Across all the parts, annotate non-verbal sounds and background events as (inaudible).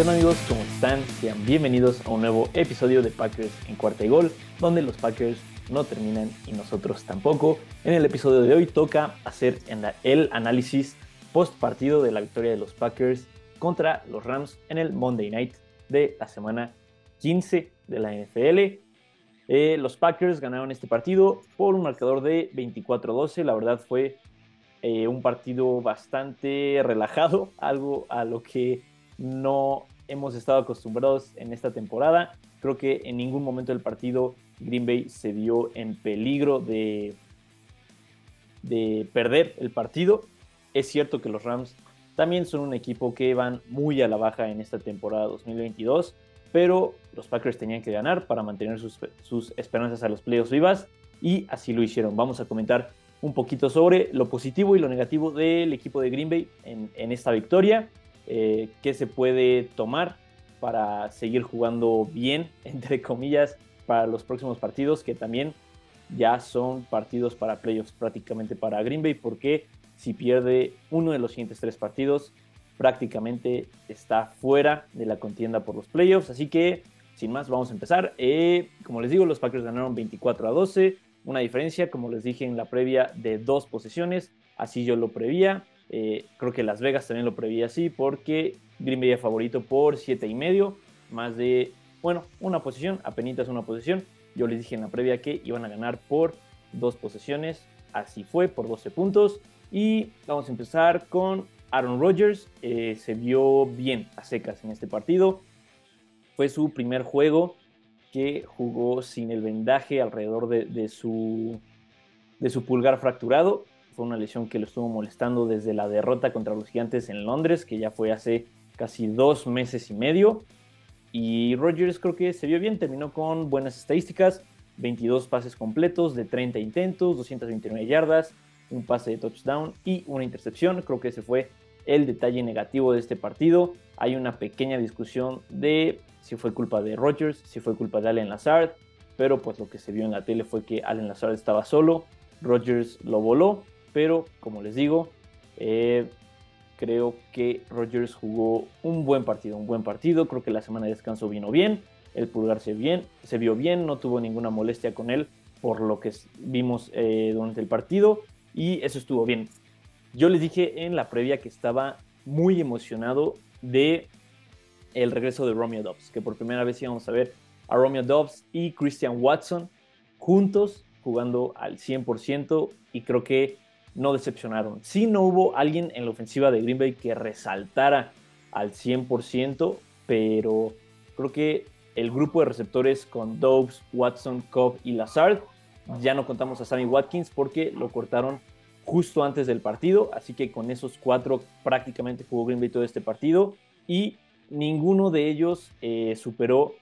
¿Qué onda amigos? ¿Cómo están? Sean bienvenidos a un nuevo episodio de Packers en cuarta y gol, donde los Packers no terminan y nosotros tampoco. En el episodio de hoy toca hacer el análisis post partido de la victoria de los Packers contra los Rams en el Monday Night de la semana 15 de la NFL. Eh, los Packers ganaron este partido por un marcador de 24-12. La verdad fue eh, un partido bastante relajado, (laughs) algo a lo que no hemos estado acostumbrados en esta temporada. Creo que en ningún momento del partido Green Bay se vio en peligro de, de perder el partido. Es cierto que los Rams también son un equipo que van muy a la baja en esta temporada 2022, pero los Packers tenían que ganar para mantener sus, esperanzas a los playoffs vivas y así lo hicieron. Vamos a comentar un poquito sobre lo positivo y lo negativo del equipo de Green Bay en esta victoria eh, qué se puede tomar para seguir jugando bien, (laughs) entre comillas, para los próximos partidos, que también ya son partidos para playoffs prácticamente para Green Bay, porque si pierde uno de los siguientes tres partidos, prácticamente está fuera de la contienda por los playoffs. Así que, sin más, vamos a empezar. Eh, como les digo, los Packers ganaron 24 a 12, una diferencia, como les dije en la previa, de dos posiciones. Así yo lo prevía. Eh, creo que Las Vegas también lo preveía así porque Green Bay favorito por 7 y medio, más de, bueno, una posición, apenas una posición. Yo les dije en la previa que iban a ganar por dos posesiones, así fue, por 12 puntos. Y vamos a empezar con Aaron Rodgers, eh, se vio bien a secas en este partido. Fue su primer juego que jugó sin el vendaje alrededor de, su, de su pulgar fracturado fue una lesión que lo estuvo molestando desde la derrota contra los Gigantes en Londres, que ya fue hace casi dos meses y medio. Y Rodgers creo que se vio bien, terminó con buenas estadísticas, 22 pases completos de 30 intentos, 229 yardas, un pase de touchdown y una intercepción. Creo que ese fue el detalle negativo de este partido. Hay una pequeña discusión de si fue culpa de Rodgers, si fue culpa de Allen Lazard, pero pues lo que se vio en la tele fue que Allen Lazard estaba solo, Rodgers lo voló pero como les digo, eh, creo que Rodgers jugó un buen partido, un buen partido. Creo que la semana de descanso vino bien, el pulgar se, bien, se vio bien, no tuvo ninguna molestia con él por lo que vimos eh, durante el partido y eso estuvo bien. Yo les dije en la previa que estaba muy emocionado de el regreso de Romeo Dobbs, que por primera vez íbamos a ver a Romeo Dobbs y Christian Watson juntos jugando al 100% y creo que no decepcionaron. Sí no hubo alguien en la ofensiva de Green Bay que resaltara al 100%, pero creo que el grupo de receptores con Dobbs, Watson, Cobb y Lazard, ya no contamos a Sammy Watkins porque lo cortaron justo antes del partido, así que con esos cuatro prácticamente jugó Green Bay todo este partido y ninguno de ellos eh, superó,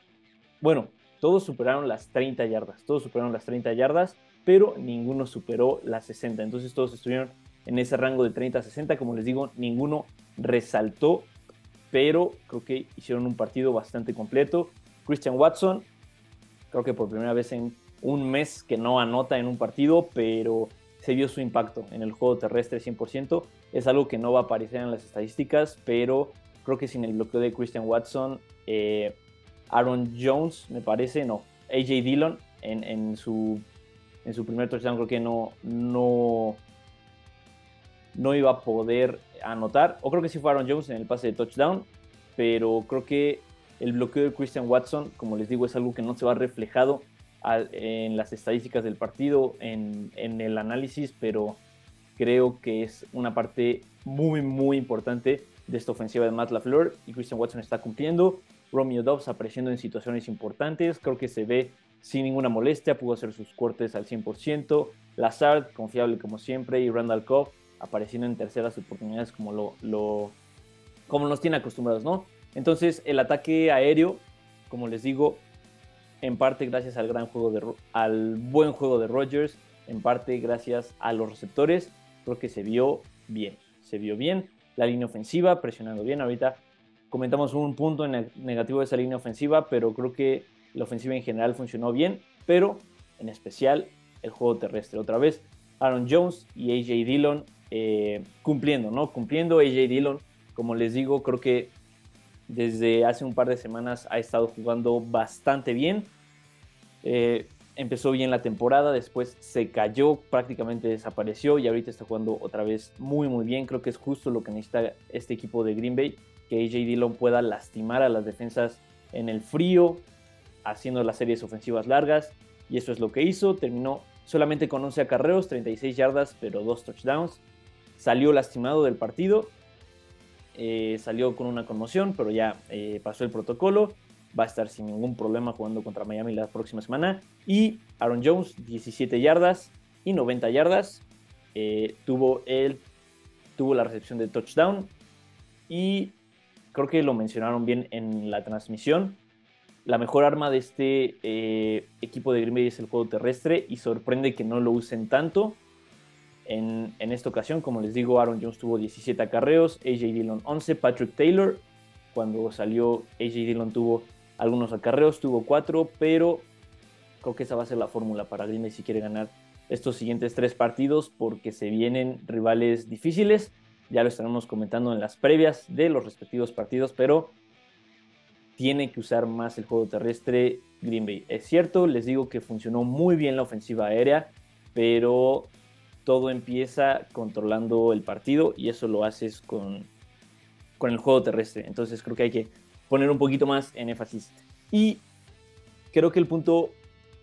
bueno, todos superaron las 30 yardas, todos superaron las 30 yardas pero ninguno superó las 60. Entonces todos estuvieron en ese rango de 30 a 60. Como les digo, ninguno resaltó, pero creo que hicieron un partido bastante completo. Christian Watson, creo que por primera vez en un mes que no anota en un partido, pero se vio su impacto en el juego terrestre 100%. Es algo que no va a aparecer en las estadísticas, pero creo que sin el bloqueo de Christian Watson, eh, Aaron Jones, me parece, no, AJ Dillon en, en su en su primer touchdown creo que no, no, no iba a poder anotar. O creo que sí fue Aaron Jones en el pase de touchdown. Pero creo que el bloqueo de Christian Watson, como les digo, es algo que no se va reflejado en las estadísticas del partido, en, en, el análisis, pero creo que es una parte muy, muy importante de esta ofensiva de Matt LaFleur y Christian Watson está cumpliendo. Romeo Dobbs apareciendo en situaciones importantes, creo que se ve sin ninguna molestia, pudo hacer sus cortes al 100%. Lazard, confiable como siempre, y Randall Cobb apareciendo en terceras oportunidades como, lo, como nos tiene acostumbrados, ¿no? Entonces, el ataque aéreo, como les digo, en parte gracias al gran juego de, al buen juego de Rodgers, en parte gracias a los receptores, creo que se vio bien, se vio bien. La línea ofensiva presionando bien. Ahorita comentamos un punto negativo de esa línea ofensiva, pero creo que la ofensiva en general funcionó bien, pero en especial el juego terrestre. Otra vez, Aaron Jones y AJ Dillon eh, cumpliendo, ¿no? Cumpliendo AJ Dillon, como les digo, creo que desde hace un par de semanas ha estado jugando bastante bien. Eh, empezó bien la temporada, después se cayó, prácticamente desapareció y ahorita está jugando otra vez muy muy bien. Creo que es justo lo que necesita este equipo de Green Bay, que AJ Dillon pueda lastimar a las defensas en el frío, haciendo las series ofensivas largas y eso es lo que hizo. Terminó solamente con 11 acarreos, 36 yardas, pero dos touchdowns. Salió lastimado del partido, eh, salió con una conmoción, pero ya eh, pasó el protocolo. Va a estar sin ningún problema jugando contra Miami la próxima semana. Y Aaron Jones, 17 yardas y 90 yardas. Eh, tuvo, el, tuvo la recepción de touchdown. Y creo que lo mencionaron bien en la transmisión la mejor arma de este eh, equipo de Green Bay es el juego terrestre y sorprende que no lo usen tanto. En, esta ocasión, como les digo, Aaron Jones tuvo 17 acarreos, AJ Dillon 11, Patrick Taylor, cuando salió AJ Dillon tuvo algunos acarreos, tuvo 4, pero creo que esa va a ser la fórmula para Green Bay si quiere ganar estos siguientes tres partidos porque se vienen rivales difíciles. Ya lo estaremos comentando en las previas de los respectivos partidos, pero tiene que usar más el juego terrestre Green Bay. Es cierto, les digo que funcionó muy bien la ofensiva aérea, pero todo empieza controlando el partido y eso lo haces con, con el juego terrestre. Entonces creo que hay que poner un poquito más en énfasis. Y creo que el punto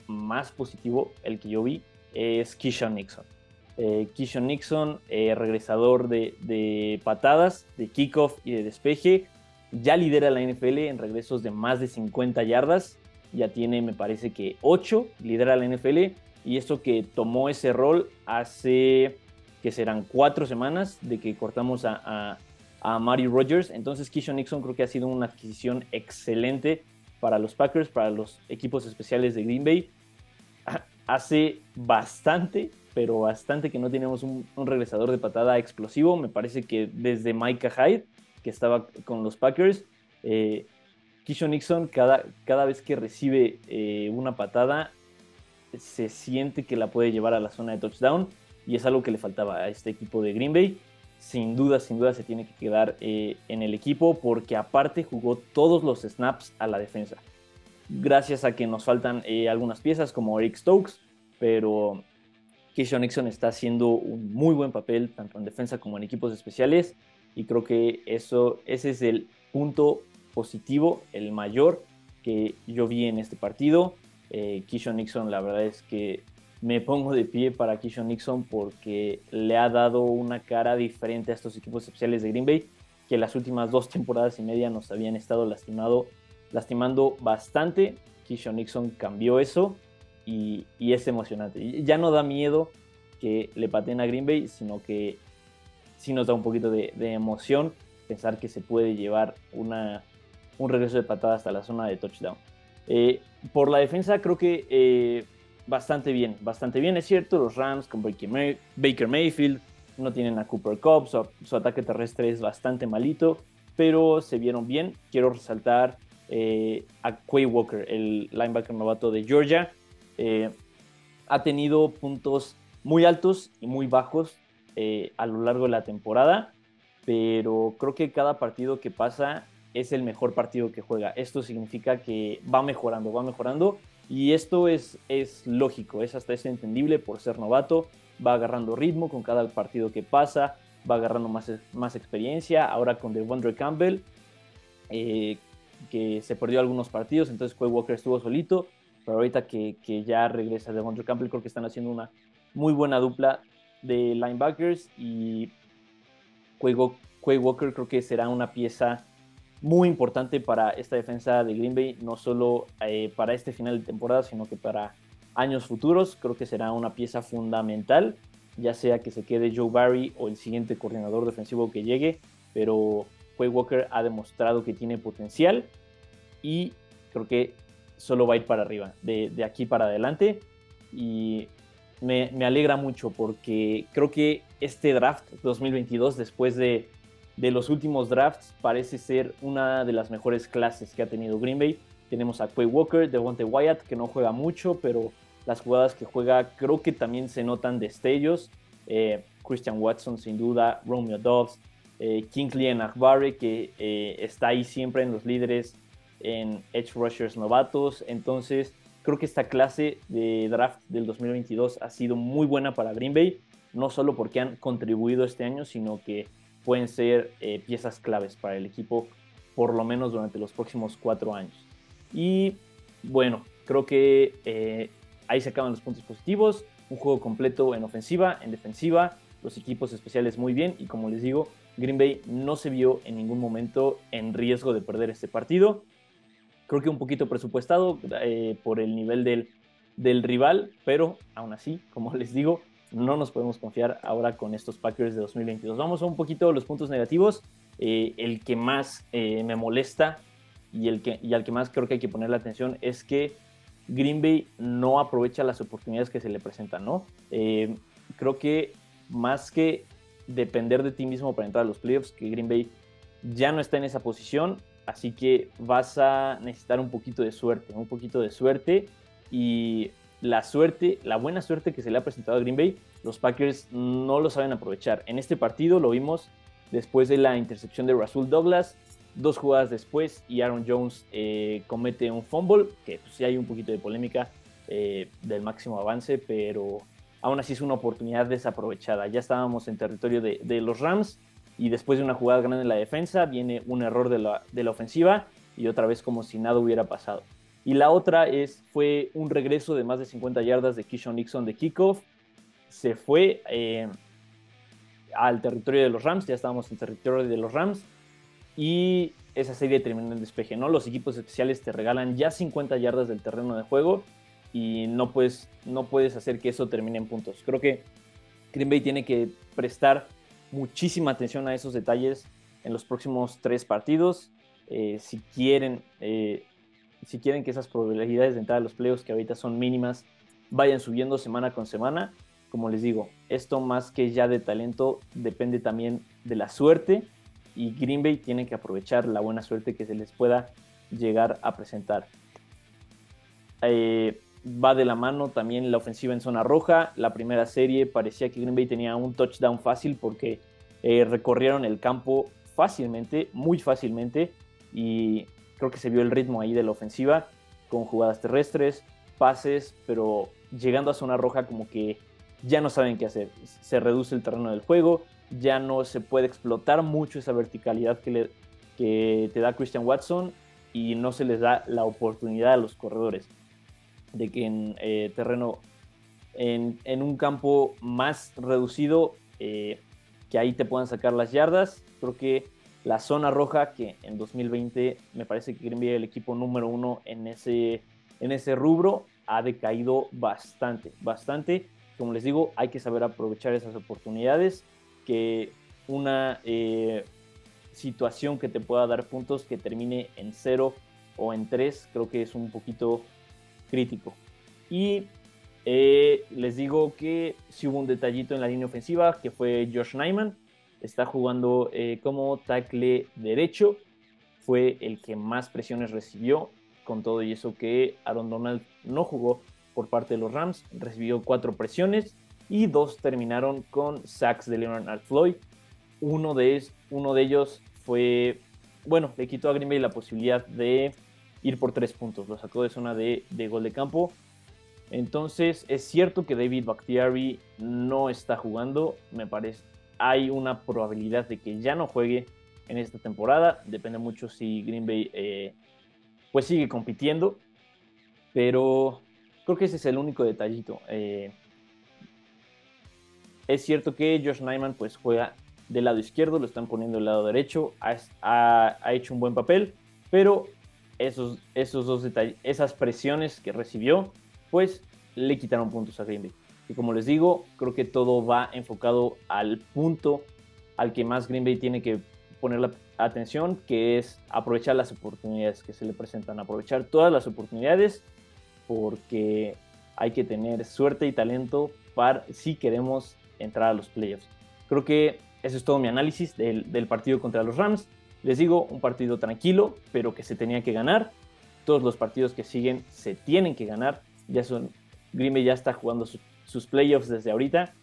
más positivo, el que yo vi, es Kishon Nixon. Eh, Kishon Nixon, eh, regresador de, de patadas, de kickoff y de despeje, ya lidera la NFL en regresos de más de 50 yardas. Ya tiene, me parece que 8, lidera la NFL. Y esto que tomó ese rol hace que serán 4 semanas de que cortamos a, a, Mari Rogers. Entonces, Kishon Nixon creo que ha sido una adquisición excelente para los Packers, para los equipos especiales de Green Bay. (clears throat) Hace bastante, pero bastante que no tenemos un, un regresador de patada explosivo. Me parece que desde Micah Hyde que estaba con los Packers. Eh, Nixon, cada, cada vez que recibe eh, una patada, se siente que la puede llevar a la zona de touchdown y es algo que le faltaba a este equipo de Green Bay. Sin duda, sin duda se tiene que quedar eh, en el equipo porque aparte jugó todos los snaps a la defensa. Gracias a que nos faltan eh, algunas piezas como Eric Stokes, pero Keyshawn Nixon está haciendo un muy buen papel tanto en defensa como en equipos especiales y creo que eso, ese es el punto positivo, el mayor que yo vi en este partido. Eh, Nixon, la verdad es que me pongo de pie para Kishon Nixon porque le ha dado una cara diferente a estos equipos especiales de Green Bay que las últimas dos temporadas y media nos habían estado lastimado, lastimando bastante. Kishon Nixon cambió eso y, es emocionante. Ya no da miedo que le pateen a Green Bay, sino que sí nos da un poquito de, emoción pensar que se puede llevar una, un regreso de patada hasta la zona de touchdown. Eh, por la defensa creo que eh, bastante bien, bastante bien. Es cierto, los Rams con Baker, Mayfield no tienen a Cooper Cup, su, ataque terrestre es bastante malito, pero se vieron bien. Quiero resaltar eh, a Quay Walker, el linebacker novato de Georgia. Ha tenido puntos muy altos y muy bajos eh, a lo largo de la temporada, pero creo que cada partido que pasa es el mejor partido que juega. Esto significa que va mejorando, va mejorando y esto es, es lógico, es hasta es entendible por ser novato, va agarrando ritmo con cada partido que pasa, va agarrando más, más experiencia, ahora con Devondre Campbell, eh, que se perdió algunos partidos, entonces Quay Walker estuvo solito, pero ahorita que, que ya regresa Devondre Campbell creo que están haciendo una muy buena dupla de linebackers y Quay Walker creo que será una pieza muy importante para esta defensa de Green Bay, no solo eh, para este final de temporada, sino que para años futuros. Creo que será una pieza fundamental, ya sea que se quede Joe Barry o el siguiente coordinador defensivo que llegue, pero Quay Walker ha demostrado que tiene potencial y creo que solo va a ir para arriba, de, de aquí para adelante. Y me, alegra mucho porque creo que este draft 2022, después de, los últimos drafts, parece ser una de las mejores clases que ha tenido Green Bay. Tenemos a Quay Walker, Devonte Wyatt, que no juega mucho, pero las jugadas que juega creo que también se notan destellos. Eh, Christian Watson, sin duda, Romeo Dobbs, eh, Kingsley Akbare, que eh, está ahí siempre en los líderes en Edge Rushers novatos. Entonces, creo que esta clase de draft del 2022 ha sido muy buena para Green Bay, no solo porque han contribuido este año, sino que pueden ser eh, piezas claves para el equipo, por lo menos durante los próximos cuatro años. Y bueno, creo que ahí se acaban los puntos positivos. Un juego completo en ofensiva, en defensiva, los equipos especiales muy bien y como les digo, Green Bay no se vio en ningún momento en riesgo de perder este partido. Creo que un poquito presupuestado eh, por el nivel del, del rival, pero aún así, (laughs) como les digo, no nos podemos confiar ahora con estos Packers de 2022. Vamos a un poquito los puntos negativos. Eh, el que más eh, me molesta y, el que, y al que más creo que hay que poner la atención es que Green Bay no aprovecha las oportunidades que se le presentan, ¿no? creo que más que depender de ti mismo para entrar a los playoffs, que Green Bay ya no está en esa posición, así que vas a necesitar un poquito de suerte, un poquito de suerte y la suerte, la buena suerte que se le ha presentado a Green Bay, los Packers no lo saben aprovechar. En este partido lo vimos después de la intercepción de Rasul Douglas, dos jugadas después y Aaron Jones eh, comete un fumble, que pues, sí hay un poquito de polémica eh, del máximo avance, pero aún así es una oportunidad desaprovechada. Ya estábamos en territorio de, los Rams y después de una jugada grande en la defensa viene un error de la, ofensiva y otra vez como si nada hubiera pasado. Y la otra es, fue un regreso de más de 50 yardas de Kishon Nixon de kickoff. Se fue eh, al territorio de los Rams, ya estábamos en territorio de los Rams. Y esa serie terminó en despeje, ¿no? Los equipos especiales te regalan ya 50 yardas del terreno de juego y no no puedes hacer que eso termine en puntos. Creo que Green Bay tiene que prestar muchísima atención a esos detalles en los próximos tres partidos. Eh, si, quieren, eh, si quieren que esas probabilidades de entrar a los playoffs, que ahorita son mínimas, vayan subiendo semana con semana. Como les digo, esto más que ya de talento depende también de la suerte y Green Bay tiene que aprovechar la buena suerte que se les pueda llegar a presentar. Eh, va de la mano también la ofensiva en zona roja. La primera serie parecía que Green Bay tenía un touchdown fácil porque eh, recorrieron el campo fácilmente, muy fácilmente, y creo que se vio el ritmo ahí de la ofensiva con jugadas terrestres, pases, pero llegando a zona roja como que ya no saben qué hacer. Se reduce el terreno del juego, ya no se puede explotar mucho esa verticalidad que, le, que te da Christian Watson y no se les da la oportunidad a los corredores de que en eh, terreno, en, un campo más reducido, eh, que ahí te puedan sacar las yardas. Creo que la zona roja, que en 2020 me parece que el equipo número uno en ese, en ese rubro, ha decaído bastante, bastante. Como les digo, hay que saber aprovechar esas oportunidades, que una eh, situación que te pueda dar puntos que termine en cero o en tres, creo que es un poquito crítico. Y eh, les digo que si hubo un detallito en la línea ofensiva, que fue Josh Nyman, está jugando eh, como tackle derecho, fue el que más presiones recibió, con todo y eso que Aaron Donald no jugó por parte de los Rams, recibió cuatro presiones y dos terminaron con sacks de Leonard Floyd. Uno de, uno de ellos fue, bueno, le quitó a Green Bay la posibilidad de ir por tres puntos. Lo sacó de zona de, gol de campo. Entonces, es cierto que David Bakhtiari no está jugando. Me parece, hay una probabilidad de que ya no juegue en esta temporada. Depende mucho si Green Bay eh, pues sigue compitiendo. Pero creo que ese es el único detallito. Eh, es cierto que Josh Nyman pues juega del lado izquierdo, lo están poniendo del lado derecho. ha, ha hecho un buen papel. Pero esos, esos dos detalles, esas presiones que recibió, pues le quitaron puntos a Green Bay. Y como les digo, creo que todo va enfocado al punto al que más Green Bay tiene que poner la atención, que es aprovechar las oportunidades que se le presentan, aprovechar todas las oportunidades, porque hay que tener suerte y talento para si queremos entrar a los playoffs. Creo que eso es todo mi análisis del, del partido contra los Rams. Les digo, un partido tranquilo, pero que se tenía que ganar. Todos los partidos que siguen se tienen que ganar. Ya son, Green ya está jugando sus playoffs desde ahorita.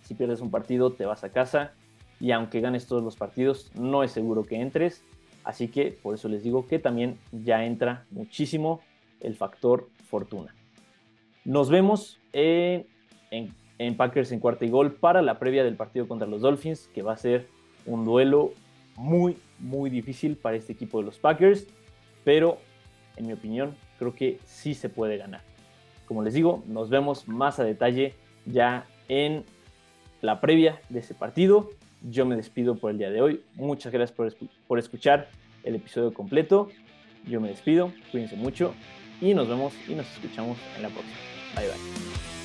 Si pierdes un partido, te vas a casa. y aunque ganes todos los partidos, no es seguro que entres. Así que por eso les digo que también ya entra muchísimo el factor fortuna. Nos vemos en, Packers en cuarta y gol para la previa del partido contra los Dolphins, que va a ser un duelo muy, muy difícil para este equipo de los Packers, pero en mi opinión creo que sí se puede ganar. Como les digo, nos vemos más a detalle ya en la previa de ese partido. Yo me despido por el día de hoy. Muchas gracias por, por escuchar el episodio completo. Yo me despido, cuídense mucho y nos vemos y nos escuchamos en la próxima. Bye bye.